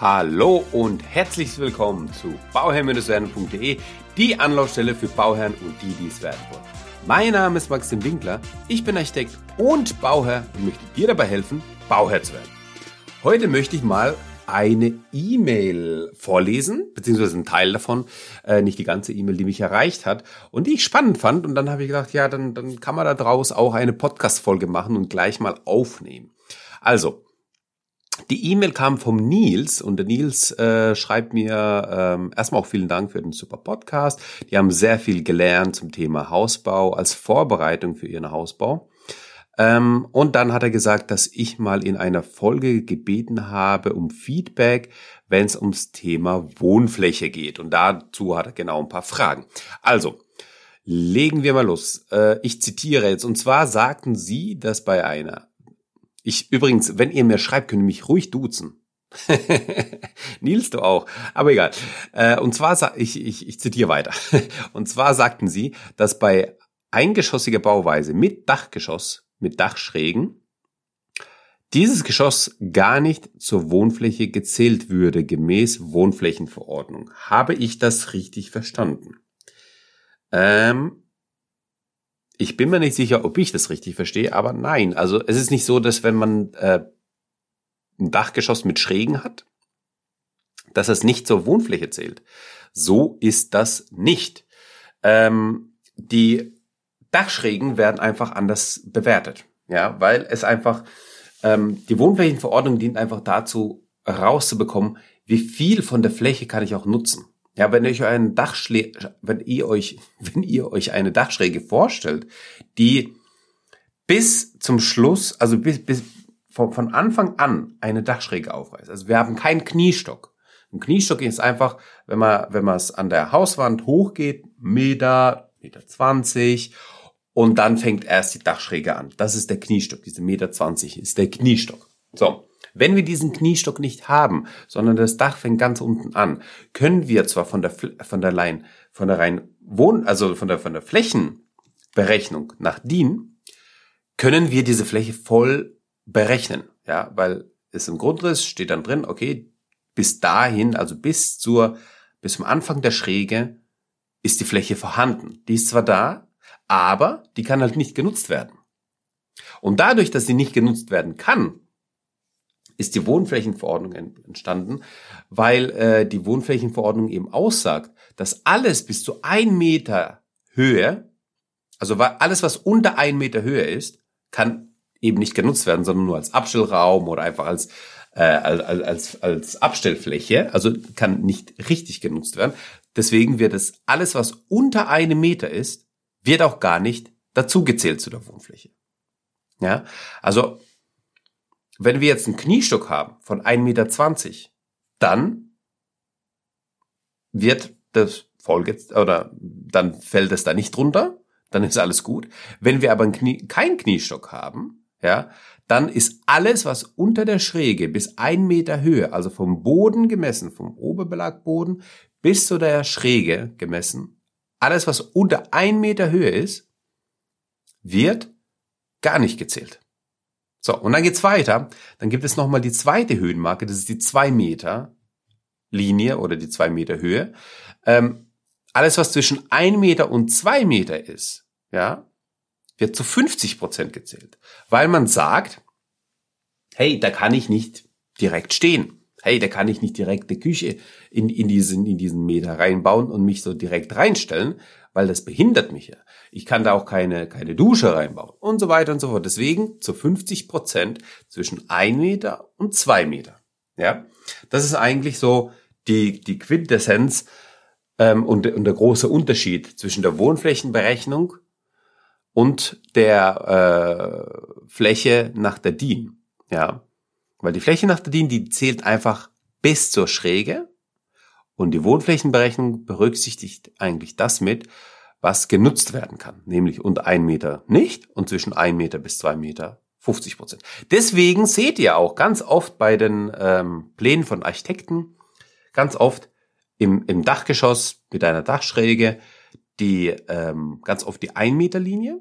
Hallo und herzlich willkommen zu bauherr-werden.de, die Anlaufstelle für Bauherren und die, die es werden wollen. Mein Name ist Maxim Winkler, ich bin Architekt und Bauherr und möchte dir dabei helfen, Bauherr zu werden. Heute möchte ich mal eine E-Mail vorlesen, beziehungsweise einen Teil davon, äh, nicht die ganze E-Mail, die mich erreicht hat und die ich spannend fand. Und dann habe ich gedacht, ja, dann, dann kann man da draus auch eine Podcast-Folge machen und gleich mal aufnehmen. Also, die E-Mail kam vom Nils und der Nils äh, schreibt mir ähm, erstmal auch vielen Dank für den super Podcast. Die haben sehr viel gelernt zum Thema Hausbau als Vorbereitung für ihren Hausbau. Ähm, und dann hat er gesagt, dass ich mal in einer Folge gebeten habe um Feedback, wenn es ums Thema Wohnfläche geht. Und dazu hat er genau ein paar Fragen. Also, legen wir mal los. Äh, ich zitiere jetzt. Und zwar sagten Sie, dass bei einer ich übrigens, wenn ihr mir schreibt, könnt ihr mich ruhig duzen. Nils, du auch. Aber egal. Äh, und zwar, ich, ich, ich zitiere weiter. Und zwar sagten sie, dass bei eingeschossiger Bauweise mit Dachgeschoss, mit Dachschrägen, dieses Geschoss gar nicht zur Wohnfläche gezählt würde, gemäß Wohnflächenverordnung. Habe ich das richtig verstanden? Ähm, ich bin mir nicht sicher, ob ich das richtig verstehe, aber nein. Also es ist nicht so, dass wenn man äh, ein Dachgeschoss mit Schrägen hat, dass es nicht zur Wohnfläche zählt. So ist das nicht. Ähm, die Dachschrägen werden einfach anders bewertet, ja, weil es einfach ähm, die Wohnflächenverordnung dient einfach dazu, rauszubekommen, wie viel von der Fläche kann ich auch nutzen. Ja, wenn ihr euch einen Dachschlä wenn ihr euch, wenn ihr euch eine Dachschräge vorstellt, die bis zum Schluss, also bis, bis von, von Anfang an eine Dachschräge aufreißt. Also wir haben keinen Kniestock. Ein Kniestock ist einfach, wenn man, wenn man es an der Hauswand hochgeht, Meter, Meter zwanzig, und dann fängt erst die Dachschräge an. Das ist der Kniestock. Diese Meter zwanzig ist der Kniestock. So. Wenn wir diesen Kniestock nicht haben, sondern das Dach fängt ganz unten an, können wir zwar von der, von der Line, von der rein Wohn, also von der, von der Flächenberechnung nach DIN, können wir diese Fläche voll berechnen. Ja, weil es im Grundriss steht dann drin, okay, bis dahin, also bis zur, bis zum Anfang der Schräge ist die Fläche vorhanden. Die ist zwar da, aber die kann halt nicht genutzt werden. Und dadurch, dass sie nicht genutzt werden kann, ist die Wohnflächenverordnung entstanden, weil äh, die Wohnflächenverordnung eben aussagt, dass alles bis zu ein Meter Höhe, also alles, was unter ein Meter Höhe ist, kann eben nicht genutzt werden, sondern nur als Abstellraum oder einfach als äh, als, als, als Abstellfläche, also kann nicht richtig genutzt werden. Deswegen wird es alles, was unter einem Meter ist, wird auch gar nicht dazugezählt zu der Wohnfläche. Ja, also wenn wir jetzt einen Kniestock haben von 1,20 Meter, dann wird das Folge, oder dann fällt es da nicht drunter, dann ist alles gut. Wenn wir aber Knie, keinen Kniestock haben, ja, dann ist alles, was unter der Schräge bis ein Meter Höhe, also vom Boden gemessen, vom Oberbelagboden bis zu der Schräge gemessen, alles, was unter ein Meter Höhe ist, wird gar nicht gezählt. So, und dann geht's weiter. Dann gibt es nochmal die zweite Höhenmarke, das ist die zwei Meter Linie oder die zwei Meter Höhe. Ähm, alles, was zwischen ein Meter und zwei Meter ist, ja, wird zu 50 Prozent gezählt. Weil man sagt, hey, da kann ich nicht direkt stehen. Hey, da kann ich nicht direkt eine Küche in, in, diesen, in diesen Meter reinbauen und mich so direkt reinstellen, weil das behindert mich ja. Ich kann da auch keine, keine Dusche reinbauen und so weiter und so fort. Deswegen zu 50 Prozent zwischen ein Meter und zwei Meter. Ja, das ist eigentlich so die, die Quintessenz ähm, und, und der große Unterschied zwischen der Wohnflächenberechnung und der äh, Fläche nach der DIN. Ja, weil die Fläche nach der DIN, die zählt einfach bis zur Schräge und die Wohnflächenberechnung berücksichtigt eigentlich das mit, was genutzt werden kann, nämlich unter ein Meter nicht und zwischen ein Meter bis zwei Meter 50 Prozent. Deswegen seht ihr auch ganz oft bei den ähm, Plänen von Architekten, ganz oft im, im Dachgeschoss mit einer Dachschräge, die ähm, ganz oft die ein Meter Linie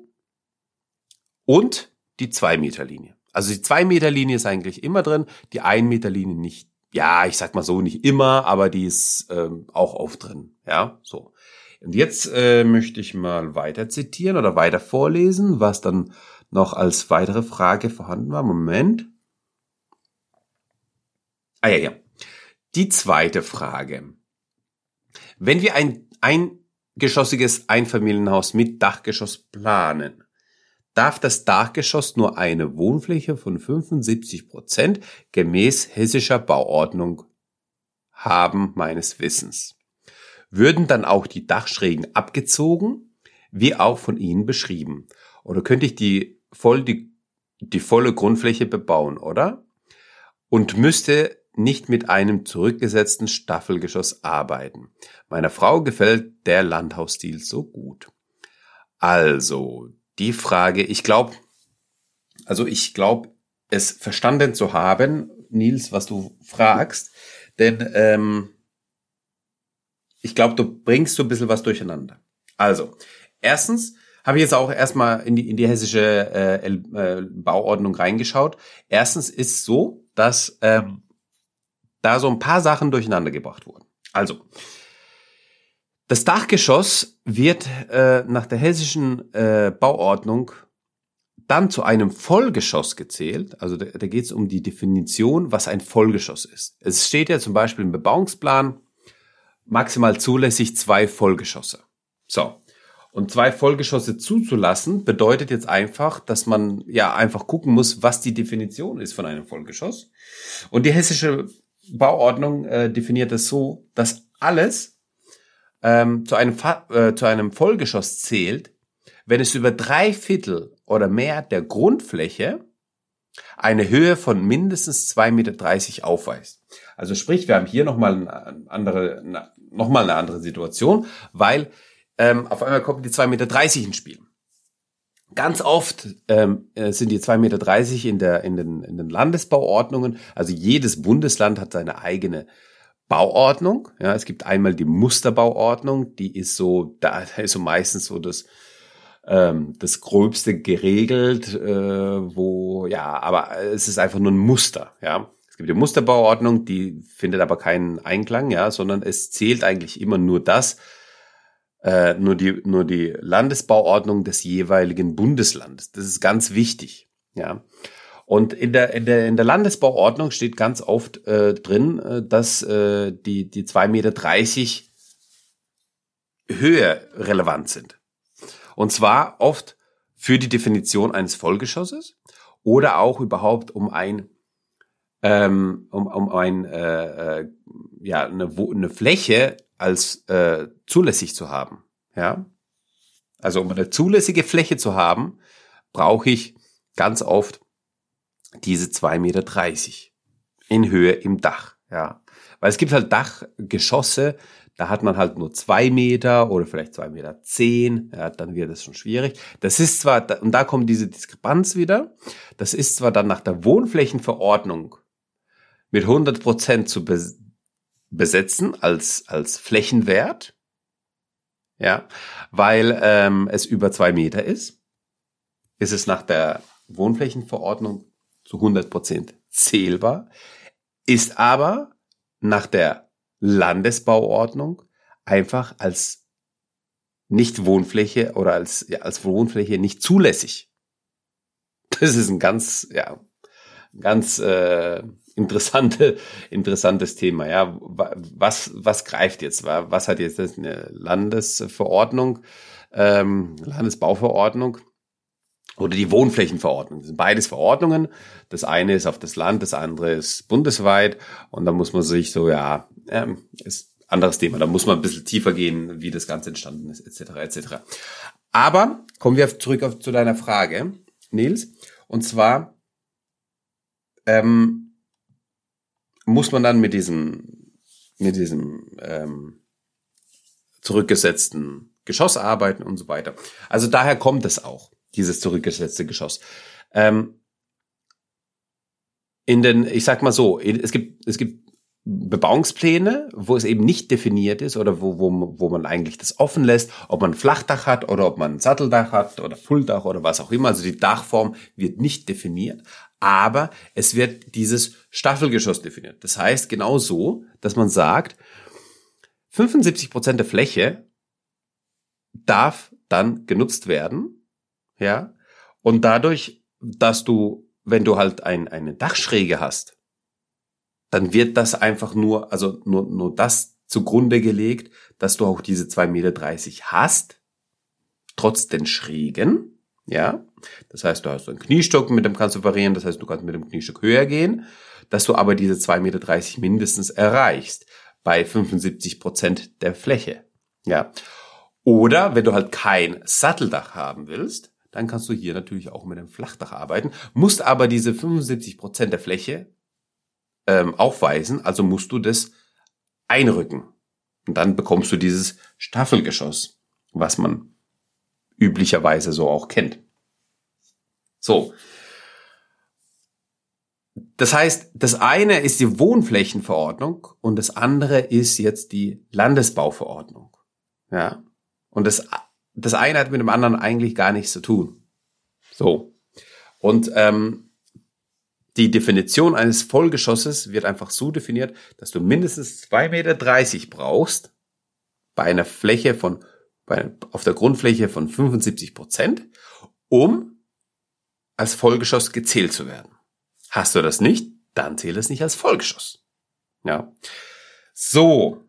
und die zwei Meter Linie. Also die zwei Meter Linie ist eigentlich immer drin, die ein Meter Linie nicht ja, ich sag mal so, nicht immer, aber die ist ähm, auch oft drin. Ja, so. Und jetzt äh, möchte ich mal weiter zitieren oder weiter vorlesen, was dann noch als weitere Frage vorhanden war. Moment. Ah ja, ja. Die zweite Frage. Wenn wir ein eingeschossiges Einfamilienhaus mit Dachgeschoss planen, darf das Dachgeschoss nur eine Wohnfläche von 75 Prozent gemäß hessischer Bauordnung haben, meines Wissens. Würden dann auch die Dachschrägen abgezogen, wie auch von Ihnen beschrieben? Oder könnte ich die voll die, die volle Grundfläche bebauen, oder? Und müsste nicht mit einem zurückgesetzten Staffelgeschoss arbeiten. Meiner Frau gefällt der Landhausstil so gut. Also, die Frage, ich glaube, also ich glaube, es verstanden zu haben, Nils, was du fragst, denn ähm, ich glaube, du bringst so ein bisschen was durcheinander. Also, erstens habe ich jetzt auch erstmal in die, in die hessische äh, äh, Bauordnung reingeschaut. Erstens ist so, dass ähm, da so ein paar Sachen durcheinander gebracht wurden. Also, das Dachgeschoss wird äh, nach der hessischen äh, Bauordnung dann zu einem Vollgeschoss gezählt. Also da, da geht es um die Definition, was ein Vollgeschoss ist. Es steht ja zum Beispiel im Bebauungsplan maximal zulässig zwei Vollgeschosse. So. Und zwei Vollgeschosse zuzulassen, bedeutet jetzt einfach, dass man ja einfach gucken muss, was die Definition ist von einem Vollgeschoss. Und die hessische Bauordnung äh, definiert es so, dass alles, ähm, zu, einem äh, zu einem Vollgeschoss zählt, wenn es über drei Viertel oder mehr der Grundfläche eine Höhe von mindestens 2,30 Meter aufweist. Also sprich, wir haben hier nochmal eine andere, noch mal eine andere Situation, weil ähm, auf einmal kommen die 2,30 Meter ins Spiel. Ganz oft ähm, äh, sind die 2,30 Meter in, der, in, den, in den Landesbauordnungen. Also jedes Bundesland hat seine eigene Bauordnung. Ja, es gibt einmal die Musterbauordnung, die ist so, da ist so meistens so das, ähm, das Gröbste geregelt, äh, wo, ja, aber es ist einfach nur ein Muster, ja. Es gibt die Musterbauordnung, die findet aber keinen Einklang, ja, sondern es zählt eigentlich immer nur das, äh, nur die, nur die Landesbauordnung des jeweiligen Bundeslandes. Das ist ganz wichtig, ja. Und in der, in der, in der Landesbauordnung steht ganz oft äh, drin, äh, dass äh, die, die 2,30 Meter Höhe relevant sind. Und zwar oft für die Definition eines Vollgeschosses oder auch überhaupt um ein ähm, um, um ein äh, äh, ja eine, eine Fläche als äh, zulässig zu haben. Ja, also um eine zulässige Fläche zu haben, brauche ich ganz oft diese 2,30 Meter in Höhe im Dach. Ja. Weil es gibt halt Dachgeschosse, da hat man halt nur zwei Meter oder vielleicht zwei Meter zehn, ja, dann wird es schon schwierig. Das ist zwar, und da kommt diese Diskrepanz wieder, das ist zwar dann nach der Wohnflächenverordnung mit 100 Prozent zu besetzen als, als Flächenwert, ja, weil ähm, es über zwei Meter ist, ist es nach der Wohnflächenverordnung zu 100 Prozent zählbar, ist aber nach der Landesbauordnung einfach als Nicht-Wohnfläche oder als, ja, als Wohnfläche nicht zulässig. Das ist ein ganz, ja, ganz äh, interessante, interessantes Thema. Ja, was, was greift jetzt? Was hat jetzt eine Landesverordnung, ähm, Landesbauverordnung? Oder die Wohnflächenverordnung. Das sind beides Verordnungen. Das eine ist auf das Land, das andere ist bundesweit. Und da muss man sich so, ja, ähm, ist anderes Thema. Da muss man ein bisschen tiefer gehen, wie das Ganze entstanden ist, etc. etc. Aber kommen wir zurück auf, zu deiner Frage, Nils. Und zwar ähm, muss man dann mit diesem, mit diesem ähm, zurückgesetzten Geschoss arbeiten und so weiter. Also daher kommt es auch dieses zurückgesetzte Geschoss. Ähm, in den, ich sag mal so, es gibt, es gibt Bebauungspläne, wo es eben nicht definiert ist oder wo, wo, wo man eigentlich das offen lässt, ob man Flachdach hat oder ob man ein Satteldach hat oder Fulldach oder was auch immer. Also die Dachform wird nicht definiert. aber es wird dieses Staffelgeschoss definiert. Das heißt genau so, dass man sagt, 75 Prozent der Fläche darf dann genutzt werden, ja, und dadurch, dass du, wenn du halt ein, eine Dachschräge hast, dann wird das einfach nur, also nur, nur das zugrunde gelegt, dass du auch diese 2,30 Meter hast, trotz den Schrägen, ja. Das heißt, du hast einen Kniestock, mit dem kannst du variieren, das heißt, du kannst mit dem Kniestock höher gehen, dass du aber diese 2,30 Meter mindestens erreichst bei 75 Prozent der Fläche, ja. Oder wenn du halt kein Satteldach haben willst, dann kannst du hier natürlich auch mit einem Flachdach arbeiten, musst aber diese 75 Prozent der Fläche ähm, aufweisen, also musst du das einrücken. Und dann bekommst du dieses Staffelgeschoss, was man üblicherweise so auch kennt. So. Das heißt, das eine ist die Wohnflächenverordnung und das andere ist jetzt die Landesbauverordnung. Ja. Und das, das eine hat mit dem anderen eigentlich gar nichts zu tun. So. Und ähm, die Definition eines Vollgeschosses wird einfach so definiert, dass du mindestens 2,30 Meter brauchst bei einer Fläche von, bei, auf der Grundfläche von 75 Prozent, um als Vollgeschoss gezählt zu werden. Hast du das nicht, dann zählt es nicht als Vollgeschoss. Ja. So.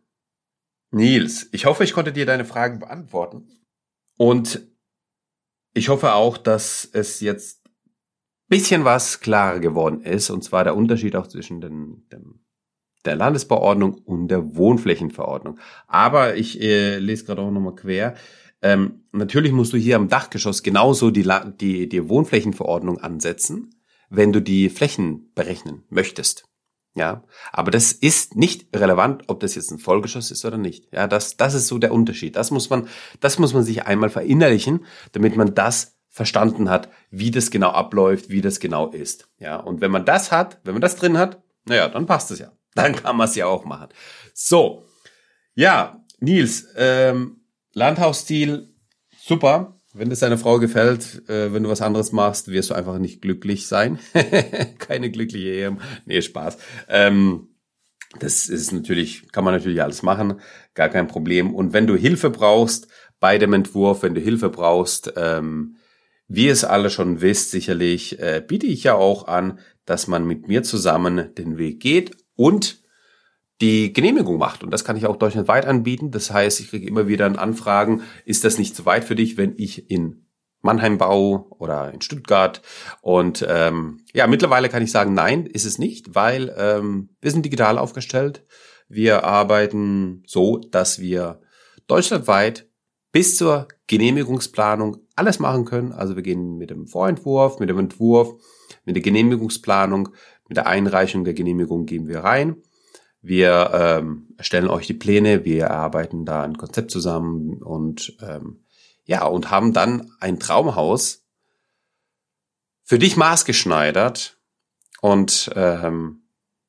Nils, ich hoffe, ich konnte dir deine Fragen beantworten. Und ich hoffe auch, dass es jetzt bisschen was klarer geworden ist, und zwar der Unterschied auch zwischen den, dem, der Landesbauordnung und der Wohnflächenverordnung. Aber ich äh, lese gerade auch nochmal quer. Ähm, natürlich musst du hier am Dachgeschoss genauso die, die, die Wohnflächenverordnung ansetzen, wenn du die Flächen berechnen möchtest. Ja, aber das ist nicht relevant, ob das jetzt ein Vollgeschoss ist oder nicht. Ja, das, das ist so der Unterschied. Das muss man, das muss man sich einmal verinnerlichen, damit man das verstanden hat, wie das genau abläuft, wie das genau ist. Ja, und wenn man das hat, wenn man das drin hat, naja, dann passt es ja. Dann kann man es ja auch machen. So, ja, Nils, ähm, Landhausstil, super. Wenn es deiner Frau gefällt, äh, wenn du was anderes machst, wirst du einfach nicht glücklich sein. Keine glückliche Ehe. Nee, Spaß. Ähm, das ist natürlich, kann man natürlich alles machen, gar kein Problem. Und wenn du Hilfe brauchst bei dem Entwurf, wenn du Hilfe brauchst, ähm, wie es alle schon wisst, sicherlich äh, biete ich ja auch an, dass man mit mir zusammen den Weg geht und die Genehmigung macht. Und das kann ich auch deutschlandweit anbieten. Das heißt, ich kriege immer wieder Anfragen, ist das nicht zu weit für dich, wenn ich in Mannheim baue oder in Stuttgart? Und ähm, ja, mittlerweile kann ich sagen, nein, ist es nicht, weil ähm, wir sind digital aufgestellt. Wir arbeiten so, dass wir deutschlandweit bis zur Genehmigungsplanung alles machen können. Also wir gehen mit dem Vorentwurf, mit dem Entwurf, mit der Genehmigungsplanung, mit der Einreichung der Genehmigung gehen wir rein. Wir ähm, erstellen euch die Pläne, wir erarbeiten da ein Konzept zusammen und ähm, ja, und haben dann ein Traumhaus für dich maßgeschneidert und ähm,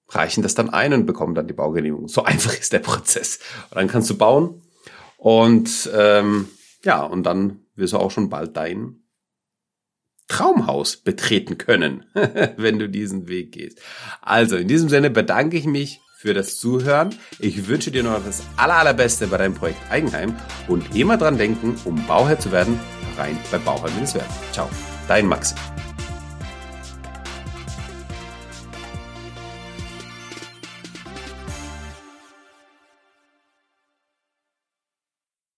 reichen das dann ein und bekommen dann die Baugenehmigung. So einfach ist der Prozess. Und dann kannst du bauen und ähm, ja, und dann wirst du auch schon bald dein Traumhaus betreten können, wenn du diesen Weg gehst. Also in diesem Sinne bedanke ich mich für das Zuhören. Ich wünsche dir noch das aller, allerbeste bei deinem Projekt Eigenheim und immer dran denken, um Bauherr zu werden, rein bei Bauherr-Werden. Ciao, dein Maxi.